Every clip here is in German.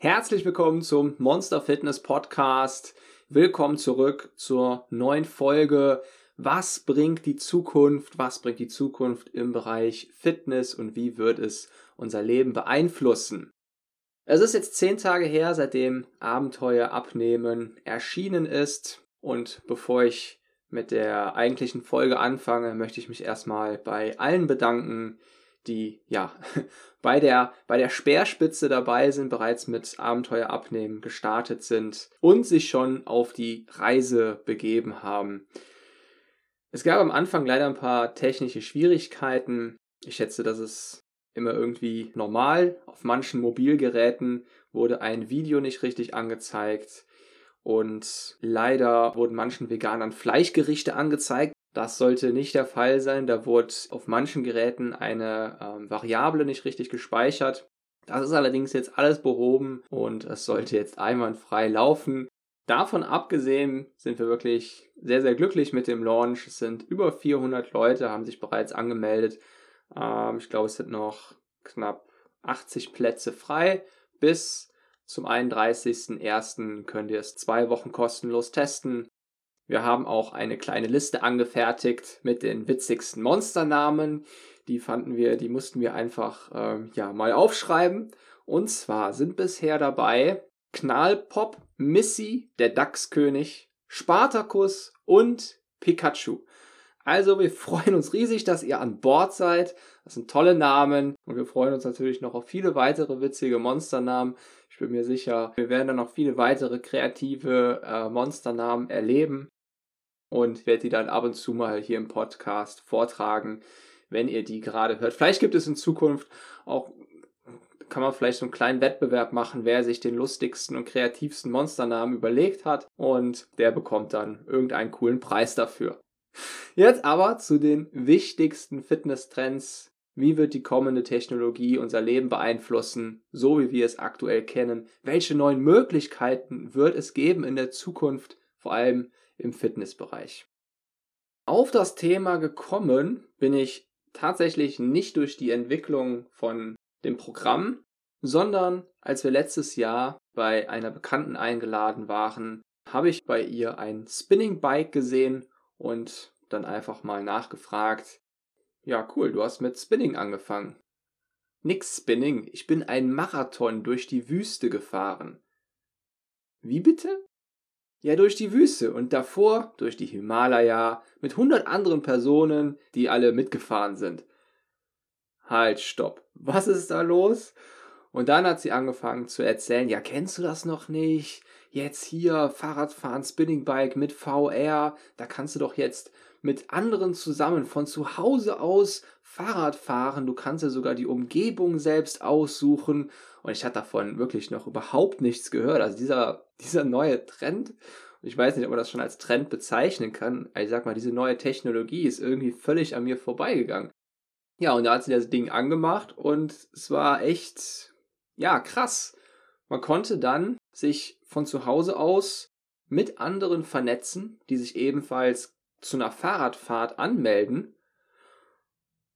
Herzlich willkommen zum Monster Fitness Podcast. Willkommen zurück zur neuen Folge. Was bringt die Zukunft? Was bringt die Zukunft im Bereich Fitness und wie wird es unser Leben beeinflussen? Es ist jetzt zehn Tage her, seitdem Abenteuer abnehmen erschienen ist. Und bevor ich mit der eigentlichen Folge anfange, möchte ich mich erstmal bei allen bedanken, die ja bei der, bei der Speerspitze dabei sind, bereits mit Abenteuer abnehmen gestartet sind und sich schon auf die Reise begeben haben. Es gab am Anfang leider ein paar technische Schwierigkeiten. Ich schätze, das ist immer irgendwie normal. Auf manchen Mobilgeräten wurde ein Video nicht richtig angezeigt. Und leider wurden manchen Veganern Fleischgerichte angezeigt, das sollte nicht der Fall sein. Da wurde auf manchen Geräten eine ähm, Variable nicht richtig gespeichert. Das ist allerdings jetzt alles behoben und es sollte jetzt einwandfrei laufen. Davon abgesehen sind wir wirklich sehr, sehr glücklich mit dem Launch. Es sind über 400 Leute, haben sich bereits angemeldet. Ähm, ich glaube, es sind noch knapp 80 Plätze frei. Bis zum 31.01. könnt ihr es zwei Wochen kostenlos testen. Wir haben auch eine kleine Liste angefertigt mit den witzigsten Monsternamen. Die fanden wir, die mussten wir einfach äh, ja mal aufschreiben. Und zwar sind bisher dabei Knallpop, Missy, der Dachskönig, Spartacus und Pikachu. Also wir freuen uns riesig, dass ihr an Bord seid. Das sind tolle Namen und wir freuen uns natürlich noch auf viele weitere witzige Monsternamen. Ich bin mir sicher, wir werden dann noch viele weitere kreative äh, Monsternamen erleben und werde die dann ab und zu mal hier im Podcast vortragen, wenn ihr die gerade hört. Vielleicht gibt es in Zukunft auch, kann man vielleicht so einen kleinen Wettbewerb machen, wer sich den lustigsten und kreativsten Monsternamen überlegt hat und der bekommt dann irgendeinen coolen Preis dafür. Jetzt aber zu den wichtigsten Fitness-Trends. Wie wird die kommende Technologie unser Leben beeinflussen, so wie wir es aktuell kennen? Welche neuen Möglichkeiten wird es geben in der Zukunft, vor allem im Fitnessbereich. Auf das Thema gekommen bin ich tatsächlich nicht durch die Entwicklung von dem Programm, sondern als wir letztes Jahr bei einer Bekannten eingeladen waren, habe ich bei ihr ein Spinning Bike gesehen und dann einfach mal nachgefragt. Ja, cool, du hast mit Spinning angefangen. Nix Spinning, ich bin einen Marathon durch die Wüste gefahren. Wie bitte? Ja, durch die Wüste und davor durch die Himalaya mit hundert anderen Personen, die alle mitgefahren sind. Halt, stopp. Was ist da los? Und dann hat sie angefangen zu erzählen, ja, kennst du das noch nicht? Jetzt hier Fahrradfahren, Spinningbike mit VR, da kannst du doch jetzt mit anderen zusammen von zu Hause aus Fahrrad fahren. Du kannst ja sogar die Umgebung selbst aussuchen. Und ich hatte davon wirklich noch überhaupt nichts gehört. Also dieser, dieser neue Trend, ich weiß nicht, ob man das schon als Trend bezeichnen kann. Ich sag mal, diese neue Technologie ist irgendwie völlig an mir vorbeigegangen. Ja, und da hat sie das Ding angemacht und es war echt, ja, krass. Man konnte dann sich von zu Hause aus mit anderen vernetzen, die sich ebenfalls zu einer Fahrradfahrt anmelden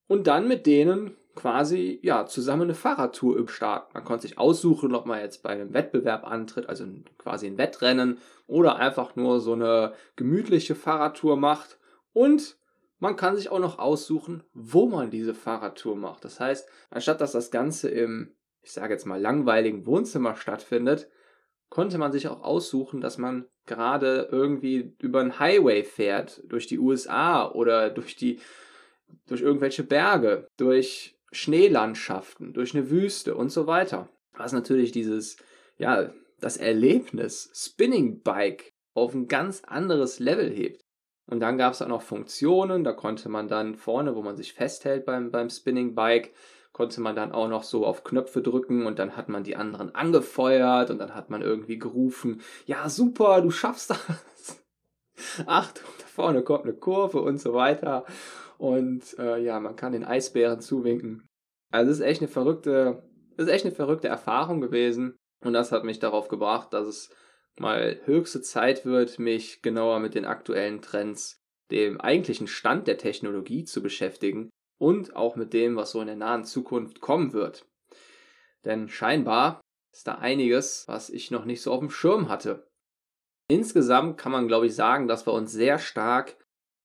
und dann mit denen quasi ja zusammen eine Fahrradtour starten. Man konnte sich aussuchen, ob man jetzt bei einem Wettbewerb antritt, also quasi ein Wettrennen oder einfach nur so eine gemütliche Fahrradtour macht und man kann sich auch noch aussuchen, wo man diese Fahrradtour macht. Das heißt, anstatt dass das Ganze im, ich sage jetzt mal, langweiligen Wohnzimmer stattfindet, konnte man sich auch aussuchen, dass man gerade irgendwie über einen Highway fährt, durch die USA oder durch die, durch irgendwelche Berge, durch Schneelandschaften, durch eine Wüste und so weiter. Was natürlich dieses, ja, das Erlebnis Spinning Bike auf ein ganz anderes Level hebt. Und dann gab es auch noch Funktionen, da konnte man dann vorne, wo man sich festhält beim, beim Spinning Bike, konnte man dann auch noch so auf Knöpfe drücken und dann hat man die anderen angefeuert und dann hat man irgendwie gerufen, ja super, du schaffst das. Achtung, vorne kommt eine Kurve und so weiter. Und äh, ja, man kann den Eisbären zuwinken. Also es ist echt eine verrückte, ist echt eine verrückte Erfahrung gewesen. Und das hat mich darauf gebracht, dass es mal höchste Zeit wird, mich genauer mit den aktuellen Trends, dem eigentlichen Stand der Technologie zu beschäftigen und auch mit dem, was so in der nahen Zukunft kommen wird. Denn scheinbar ist da einiges, was ich noch nicht so auf dem Schirm hatte. Insgesamt kann man, glaube ich, sagen, dass wir uns sehr stark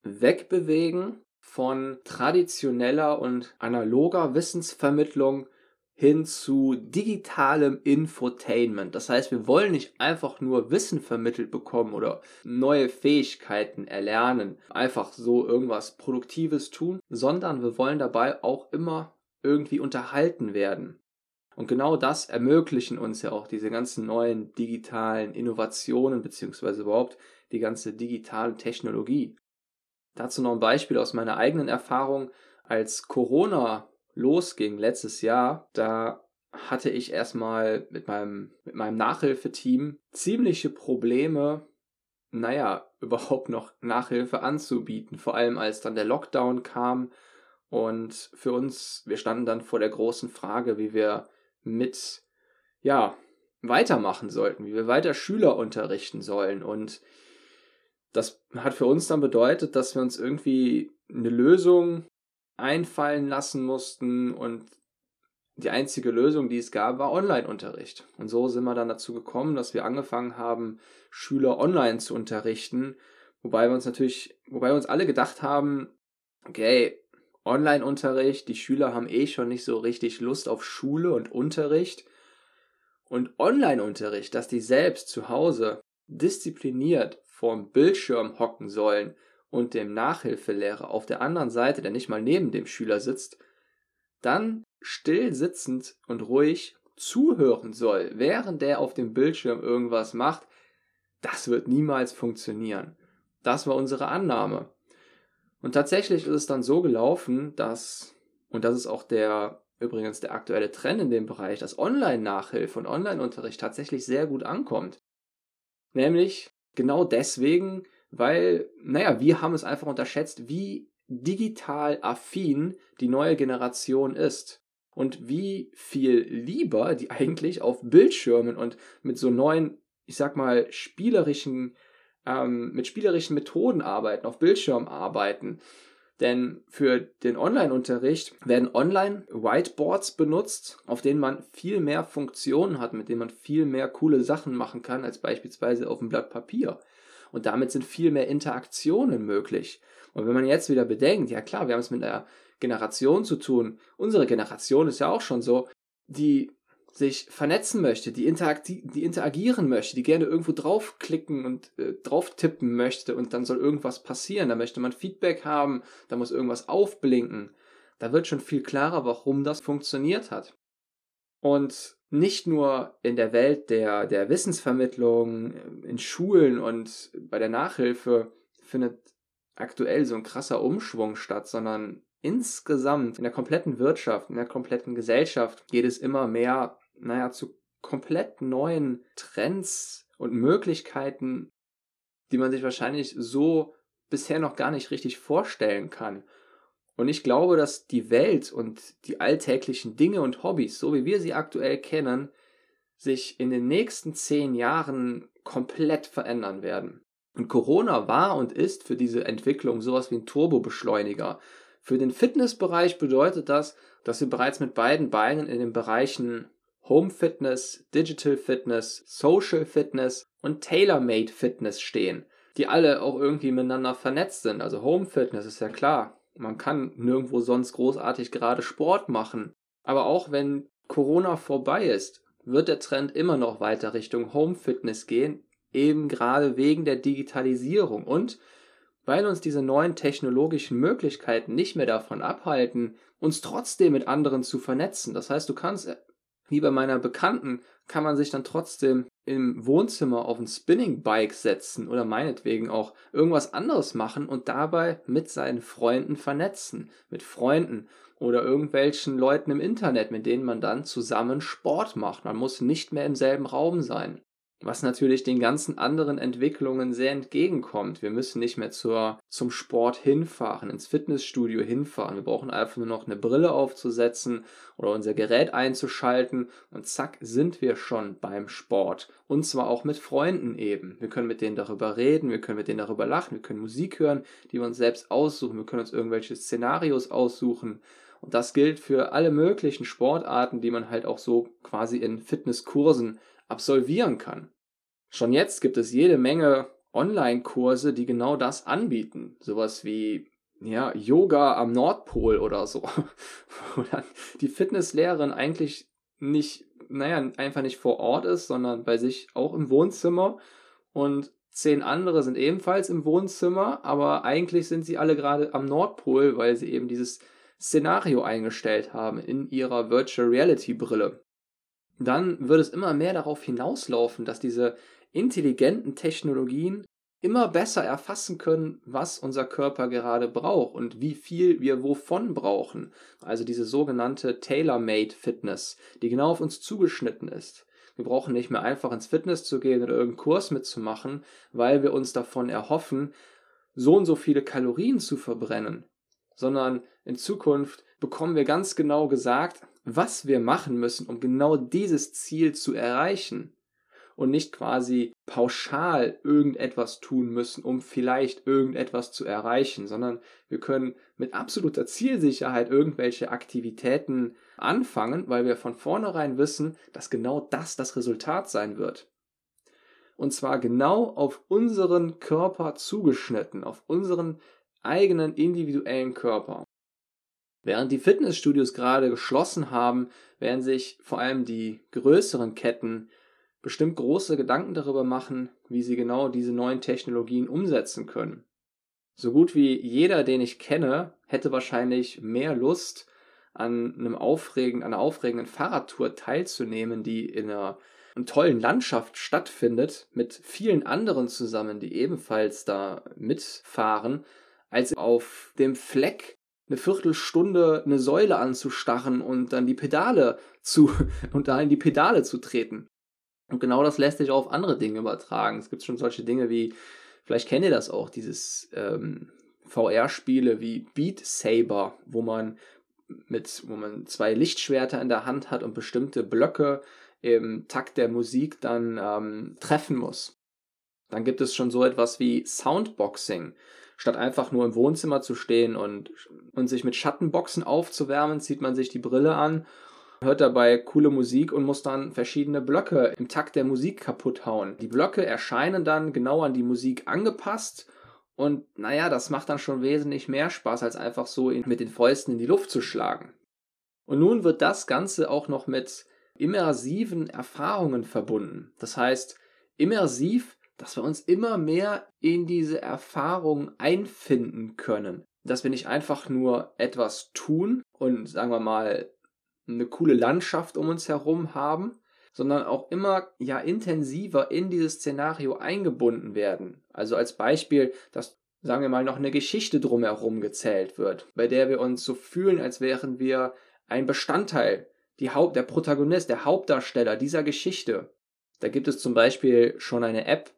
wegbewegen von traditioneller und analoger Wissensvermittlung hin zu digitalem Infotainment. Das heißt, wir wollen nicht einfach nur Wissen vermittelt bekommen oder neue Fähigkeiten erlernen, einfach so irgendwas Produktives tun, sondern wir wollen dabei auch immer irgendwie unterhalten werden. Und genau das ermöglichen uns ja auch diese ganzen neuen digitalen Innovationen beziehungsweise überhaupt die ganze digitale Technologie. Dazu noch ein Beispiel aus meiner eigenen Erfahrung. Als Corona losging letztes Jahr, da hatte ich erstmal mit meinem, mit meinem Nachhilfeteam ziemliche Probleme, naja, überhaupt noch Nachhilfe anzubieten. Vor allem als dann der Lockdown kam und für uns, wir standen dann vor der großen Frage, wie wir mit, ja, weitermachen sollten, wie wir weiter Schüler unterrichten sollen. Und das hat für uns dann bedeutet, dass wir uns irgendwie eine Lösung einfallen lassen mussten und die einzige Lösung, die es gab, war Online-Unterricht. Und so sind wir dann dazu gekommen, dass wir angefangen haben, Schüler online zu unterrichten, wobei wir uns natürlich, wobei wir uns alle gedacht haben, okay, Online-Unterricht, die Schüler haben eh schon nicht so richtig Lust auf Schule und Unterricht. Und Online-Unterricht, dass die selbst zu Hause diszipliniert vorm Bildschirm hocken sollen und dem Nachhilfelehrer auf der anderen Seite, der nicht mal neben dem Schüler sitzt, dann still sitzend und ruhig zuhören soll, während der auf dem Bildschirm irgendwas macht, das wird niemals funktionieren. Das war unsere Annahme. Und tatsächlich ist es dann so gelaufen, dass, und das ist auch der, übrigens der aktuelle Trend in dem Bereich, dass Online-Nachhilfe und Online-Unterricht tatsächlich sehr gut ankommt. Nämlich genau deswegen, weil, naja, wir haben es einfach unterschätzt, wie digital affin die neue Generation ist und wie viel lieber die eigentlich auf Bildschirmen und mit so neuen, ich sag mal, spielerischen, ähm, mit spielerischen Methoden arbeiten, auf Bildschirm arbeiten. Denn für den Online-Unterricht werden Online-Whiteboards benutzt, auf denen man viel mehr Funktionen hat, mit denen man viel mehr coole Sachen machen kann, als beispielsweise auf einem Blatt Papier. Und damit sind viel mehr Interaktionen möglich. Und wenn man jetzt wieder bedenkt, ja klar, wir haben es mit einer Generation zu tun. Unsere Generation ist ja auch schon so, die sich vernetzen möchte, die, die interagieren möchte, die gerne irgendwo draufklicken und äh, drauf tippen möchte und dann soll irgendwas passieren. Da möchte man Feedback haben, da muss irgendwas aufblinken. Da wird schon viel klarer, warum das funktioniert hat. Und nicht nur in der Welt der, der Wissensvermittlung, in Schulen und bei der Nachhilfe findet aktuell so ein krasser Umschwung statt, sondern insgesamt in der kompletten Wirtschaft, in der kompletten Gesellschaft geht es immer mehr, naja, zu komplett neuen Trends und Möglichkeiten, die man sich wahrscheinlich so bisher noch gar nicht richtig vorstellen kann. Und ich glaube, dass die Welt und die alltäglichen Dinge und Hobbys, so wie wir sie aktuell kennen, sich in den nächsten zehn Jahren komplett verändern werden. Und Corona war und ist für diese Entwicklung sowas wie ein Turbobeschleuniger. Für den Fitnessbereich bedeutet das, dass wir bereits mit beiden Beinen in den Bereichen Home Fitness, Digital Fitness, Social Fitness und Tailor-Made Fitness stehen, die alle auch irgendwie miteinander vernetzt sind. Also Home Fitness ist ja klar, man kann nirgendwo sonst großartig gerade Sport machen. Aber auch wenn Corona vorbei ist, wird der Trend immer noch weiter Richtung Home Fitness gehen, eben gerade wegen der Digitalisierung und weil uns diese neuen technologischen Möglichkeiten nicht mehr davon abhalten, uns trotzdem mit anderen zu vernetzen. Das heißt, du kannst wie bei meiner Bekannten kann man sich dann trotzdem im Wohnzimmer auf ein Spinning Bike setzen oder meinetwegen auch irgendwas anderes machen und dabei mit seinen Freunden vernetzen, mit Freunden oder irgendwelchen Leuten im Internet, mit denen man dann zusammen Sport macht. Man muss nicht mehr im selben Raum sein was natürlich den ganzen anderen Entwicklungen sehr entgegenkommt. Wir müssen nicht mehr zur, zum Sport hinfahren, ins Fitnessstudio hinfahren. Wir brauchen einfach nur noch eine Brille aufzusetzen oder unser Gerät einzuschalten und zack sind wir schon beim Sport. Und zwar auch mit Freunden eben. Wir können mit denen darüber reden, wir können mit denen darüber lachen, wir können Musik hören, die wir uns selbst aussuchen, wir können uns irgendwelche Szenarios aussuchen. Und das gilt für alle möglichen Sportarten, die man halt auch so quasi in Fitnesskursen absolvieren kann. Schon jetzt gibt es jede Menge Online-Kurse, die genau das anbieten. Sowas wie ja, Yoga am Nordpol oder so. Dann die Fitnesslehrerin eigentlich nicht, naja, einfach nicht vor Ort ist, sondern bei sich auch im Wohnzimmer. Und zehn andere sind ebenfalls im Wohnzimmer, aber eigentlich sind sie alle gerade am Nordpol, weil sie eben dieses Szenario eingestellt haben in ihrer Virtual Reality Brille dann wird es immer mehr darauf hinauslaufen, dass diese intelligenten Technologien immer besser erfassen können, was unser Körper gerade braucht und wie viel wir wovon brauchen. Also diese sogenannte Tailor-Made Fitness, die genau auf uns zugeschnitten ist. Wir brauchen nicht mehr einfach ins Fitness zu gehen oder irgendeinen Kurs mitzumachen, weil wir uns davon erhoffen, so und so viele Kalorien zu verbrennen, sondern in Zukunft bekommen wir ganz genau gesagt, was wir machen müssen, um genau dieses Ziel zu erreichen und nicht quasi pauschal irgendetwas tun müssen, um vielleicht irgendetwas zu erreichen, sondern wir können mit absoluter Zielsicherheit irgendwelche Aktivitäten anfangen, weil wir von vornherein wissen, dass genau das das Resultat sein wird. Und zwar genau auf unseren Körper zugeschnitten, auf unseren eigenen individuellen Körper. Während die Fitnessstudios gerade geschlossen haben, werden sich vor allem die größeren Ketten bestimmt große Gedanken darüber machen, wie sie genau diese neuen Technologien umsetzen können. So gut wie jeder, den ich kenne, hätte wahrscheinlich mehr Lust, an einem aufregenden, einer aufregenden Fahrradtour teilzunehmen, die in einer, einer tollen Landschaft stattfindet, mit vielen anderen zusammen, die ebenfalls da mitfahren, als auf dem Fleck eine Viertelstunde eine Säule anzustarren und dann die Pedale zu und da in die Pedale zu treten. Und genau das lässt sich auch auf andere Dinge übertragen. Es gibt schon solche Dinge wie, vielleicht kennt ihr das auch, dieses ähm, VR-Spiele wie Beat Saber, wo man mit, wo man zwei Lichtschwerter in der Hand hat und bestimmte Blöcke im Takt der Musik dann ähm, treffen muss. Dann gibt es schon so etwas wie Soundboxing, statt einfach nur im Wohnzimmer zu stehen und, und sich mit Schattenboxen aufzuwärmen, zieht man sich die Brille an, hört dabei coole Musik und muss dann verschiedene Blöcke im Takt der Musik kaputt hauen. Die Blöcke erscheinen dann genau an die Musik angepasst und naja, das macht dann schon wesentlich mehr Spaß, als einfach so mit den Fäusten in die Luft zu schlagen. Und nun wird das Ganze auch noch mit immersiven Erfahrungen verbunden. Das heißt, immersiv dass wir uns immer mehr in diese Erfahrung einfinden können. Dass wir nicht einfach nur etwas tun und sagen wir mal eine coole Landschaft um uns herum haben, sondern auch immer ja intensiver in dieses Szenario eingebunden werden. Also als Beispiel, dass sagen wir mal noch eine Geschichte drumherum gezählt wird, bei der wir uns so fühlen, als wären wir ein Bestandteil, die Haupt, der Protagonist, der Hauptdarsteller dieser Geschichte. Da gibt es zum Beispiel schon eine App,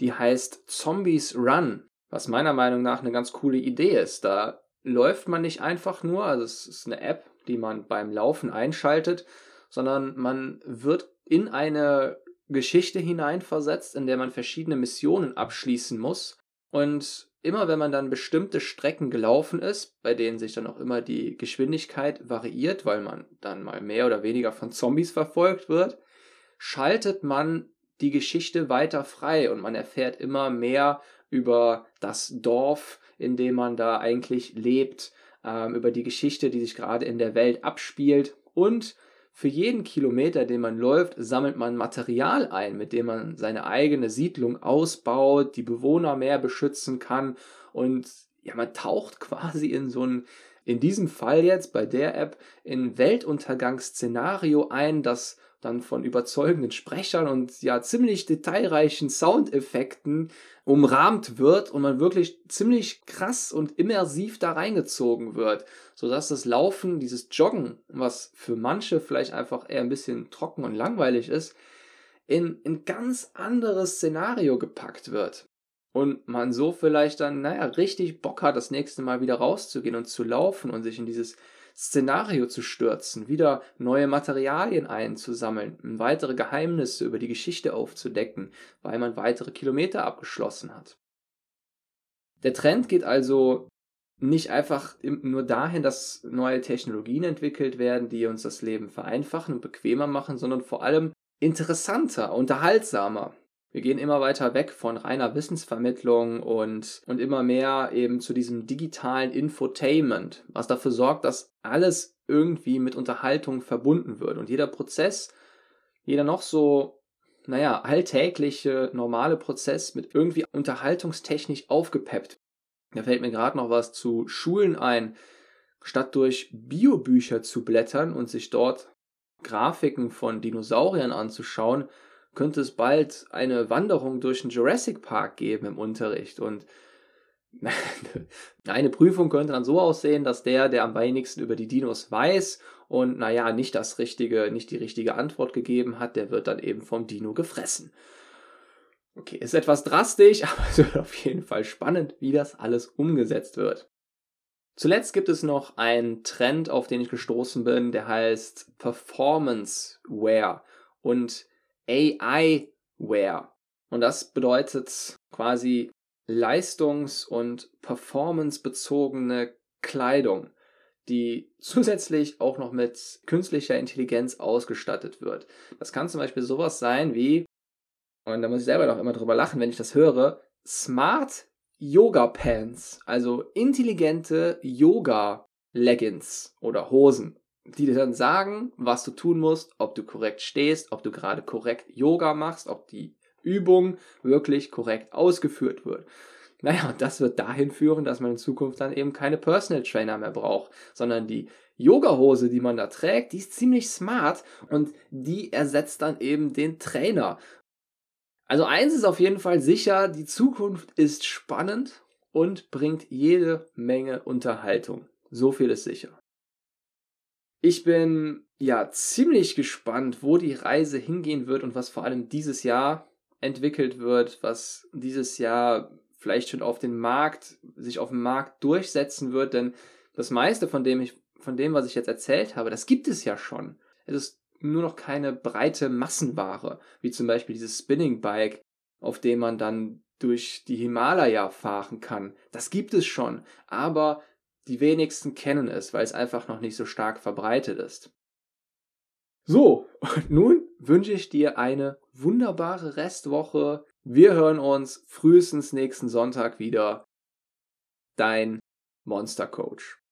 die heißt Zombies Run, was meiner Meinung nach eine ganz coole Idee ist. Da läuft man nicht einfach nur, also es ist eine App, die man beim Laufen einschaltet, sondern man wird in eine Geschichte hineinversetzt, in der man verschiedene Missionen abschließen muss. Und immer wenn man dann bestimmte Strecken gelaufen ist, bei denen sich dann auch immer die Geschwindigkeit variiert, weil man dann mal mehr oder weniger von Zombies verfolgt wird, schaltet man die Geschichte weiter frei und man erfährt immer mehr über das Dorf, in dem man da eigentlich lebt, ähm, über die Geschichte, die sich gerade in der Welt abspielt. Und für jeden Kilometer, den man läuft, sammelt man Material ein, mit dem man seine eigene Siedlung ausbaut, die Bewohner mehr beschützen kann. Und ja, man taucht quasi in so ein in diesem Fall jetzt bei der App in Weltuntergangsszenario ein, das dann von überzeugenden Sprechern und ja ziemlich detailreichen Soundeffekten umrahmt wird und man wirklich ziemlich krass und immersiv da reingezogen wird, sodass das Laufen, dieses Joggen, was für manche vielleicht einfach eher ein bisschen trocken und langweilig ist, in ein ganz anderes Szenario gepackt wird. Und man so vielleicht dann, naja, richtig Bock hat, das nächste Mal wieder rauszugehen und zu laufen und sich in dieses Szenario zu stürzen, wieder neue Materialien einzusammeln, weitere Geheimnisse über die Geschichte aufzudecken, weil man weitere Kilometer abgeschlossen hat. Der Trend geht also nicht einfach nur dahin, dass neue Technologien entwickelt werden, die uns das Leben vereinfachen und bequemer machen, sondern vor allem interessanter, unterhaltsamer. Wir gehen immer weiter weg von reiner Wissensvermittlung und, und immer mehr eben zu diesem digitalen Infotainment, was dafür sorgt, dass alles irgendwie mit Unterhaltung verbunden wird und jeder Prozess, jeder noch so, naja, alltägliche, normale Prozess mit irgendwie unterhaltungstechnisch aufgepeppt. Da fällt mir gerade noch was zu Schulen ein. Statt durch Biobücher zu blättern und sich dort Grafiken von Dinosauriern anzuschauen, könnte es bald eine Wanderung durch den Jurassic Park geben im Unterricht. Und eine Prüfung könnte dann so aussehen, dass der, der am wenigsten über die Dinos weiß und naja, nicht das richtige, nicht die richtige Antwort gegeben hat, der wird dann eben vom Dino gefressen. Okay, ist etwas drastisch, aber es wird auf jeden Fall spannend, wie das alles umgesetzt wird. Zuletzt gibt es noch einen Trend, auf den ich gestoßen bin, der heißt Performance Wear. Und AI-Ware. Und das bedeutet quasi leistungs- und performancebezogene Kleidung, die zusätzlich auch noch mit künstlicher Intelligenz ausgestattet wird. Das kann zum Beispiel sowas sein wie, und da muss ich selber noch immer drüber lachen, wenn ich das höre, Smart Yoga Pants, also intelligente Yoga Leggings oder Hosen die dir dann sagen, was du tun musst, ob du korrekt stehst, ob du gerade korrekt Yoga machst, ob die Übung wirklich korrekt ausgeführt wird. Naja, und das wird dahin führen, dass man in Zukunft dann eben keine Personal Trainer mehr braucht, sondern die Yoga-Hose, die man da trägt, die ist ziemlich smart und die ersetzt dann eben den Trainer. Also eins ist auf jeden Fall sicher, die Zukunft ist spannend und bringt jede Menge Unterhaltung. So viel ist sicher. Ich bin ja ziemlich gespannt, wo die Reise hingehen wird und was vor allem dieses Jahr entwickelt wird, was dieses Jahr vielleicht schon auf den Markt, sich auf dem Markt durchsetzen wird, denn das meiste von dem ich, von dem, was ich jetzt erzählt habe, das gibt es ja schon. Es ist nur noch keine breite Massenware, wie zum Beispiel dieses Spinning Bike, auf dem man dann durch die Himalaya fahren kann. Das gibt es schon, aber die wenigsten kennen es, weil es einfach noch nicht so stark verbreitet ist. So, und nun wünsche ich dir eine wunderbare Restwoche. Wir hören uns frühestens nächsten Sonntag wieder. Dein Monster Coach.